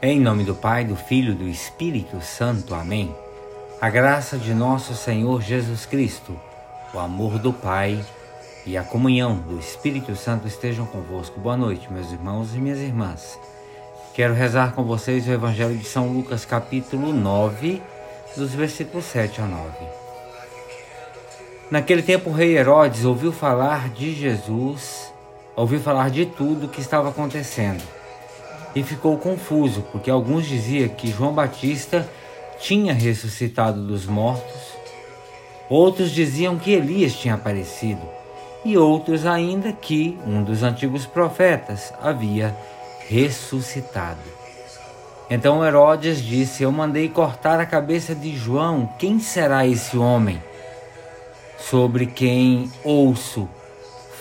Em nome do Pai, do Filho e do Espírito Santo. Amém. A graça de nosso Senhor Jesus Cristo, o amor do Pai e a comunhão do Espírito Santo estejam convosco. Boa noite, meus irmãos e minhas irmãs. Quero rezar com vocês o Evangelho de São Lucas, capítulo 9, dos versículos 7 a 9. Naquele tempo, o rei Herodes ouviu falar de Jesus, ouviu falar de tudo o que estava acontecendo e ficou confuso, porque alguns diziam que João Batista tinha ressuscitado dos mortos, outros diziam que Elias tinha aparecido, e outros ainda que um dos antigos profetas havia ressuscitado. Então Herodes disse: Eu mandei cortar a cabeça de João, quem será esse homem sobre quem ouço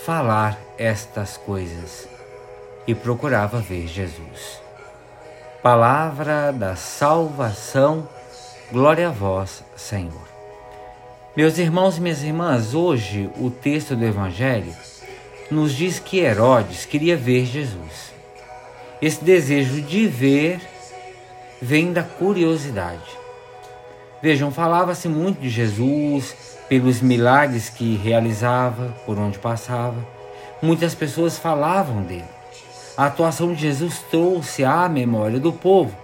falar estas coisas? E procurava ver Jesus. Palavra da salvação, glória a vós, Senhor. Meus irmãos e minhas irmãs, hoje o texto do Evangelho nos diz que Herodes queria ver Jesus. Esse desejo de ver vem da curiosidade. Vejam, falava-se muito de Jesus, pelos milagres que realizava, por onde passava. Muitas pessoas falavam dele a atuação de Jesus trouxe à memória do povo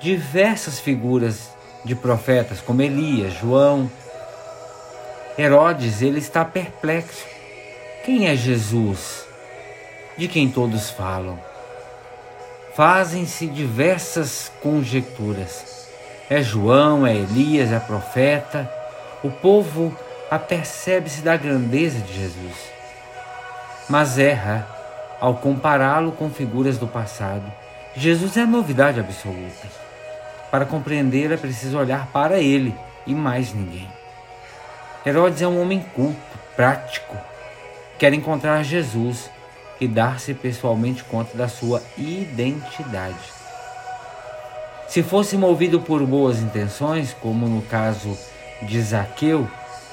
diversas figuras de profetas, como Elias, João. Herodes, ele está perplexo. Quem é Jesus? De quem todos falam? Fazem-se diversas conjecturas. É João, é Elias, é profeta. O povo apercebe-se da grandeza de Jesus, mas erra ao compará-lo com figuras do passado. Jesus é a novidade absoluta. Para compreender é preciso olhar para ele e mais ninguém. Herodes é um homem culto, prático, quer encontrar Jesus e dar-se pessoalmente conta da sua identidade. Se fosse movido por boas intenções, como no caso de Zaqueu,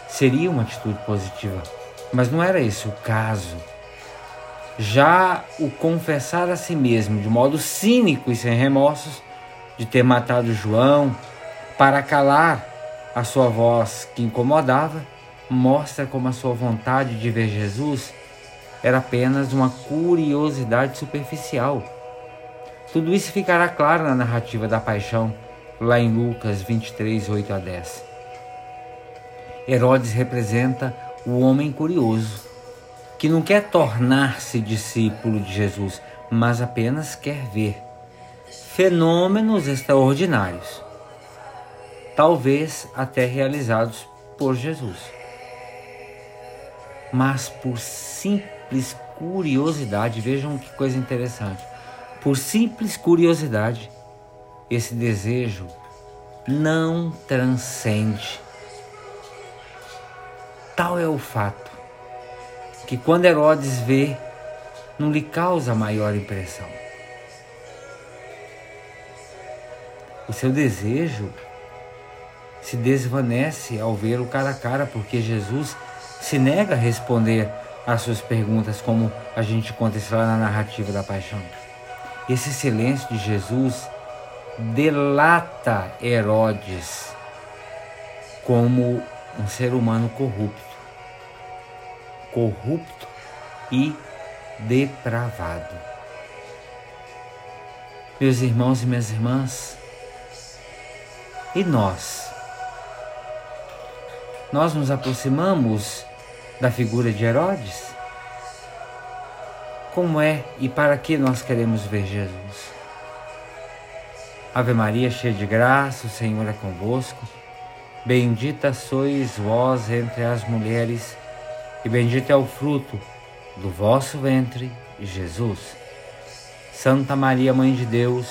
seria uma atitude positiva. Mas não era esse o caso. Já o confessar a si mesmo de modo cínico e sem remorsos de ter matado João para calar a sua voz que incomodava, mostra como a sua vontade de ver Jesus era apenas uma curiosidade superficial. Tudo isso ficará claro na narrativa da paixão, lá em Lucas 23, 8 a 10. Herodes representa o homem curioso que não quer tornar-se discípulo de Jesus, mas apenas quer ver fenômenos extraordinários, talvez até realizados por Jesus. Mas por simples curiosidade, vejam que coisa interessante. Por simples curiosidade, esse desejo não transcende. Tal é o fato que quando Herodes vê, não lhe causa maior impressão. O seu desejo se desvanece ao ver o cara a cara, porque Jesus se nega a responder às suas perguntas, como a gente isso lá na narrativa da paixão. Esse silêncio de Jesus delata Herodes como um ser humano corrupto corrupto e depravado. Meus irmãos e minhas irmãs, e nós? Nós nos aproximamos da figura de Herodes? Como é e para que nós queremos ver Jesus? Ave Maria, cheia de graça, o Senhor é convosco. Bendita sois vós entre as mulheres e bendito é o fruto do vosso ventre, Jesus. Santa Maria, Mãe de Deus,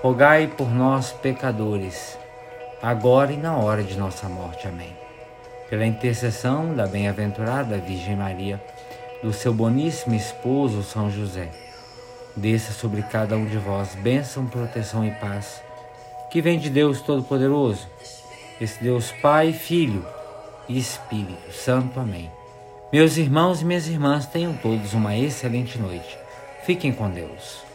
rogai por nós, pecadores, agora e na hora de nossa morte. Amém. Pela intercessão da bem-aventurada Virgem Maria, do seu boníssimo esposo São José, desça sobre cada um de vós bênção, proteção e paz, que vem de Deus Todo-Poderoso, esse Deus Pai, Filho e Espírito Santo. Amém. Meus irmãos e minhas irmãs, tenham todos uma excelente noite. Fiquem com Deus.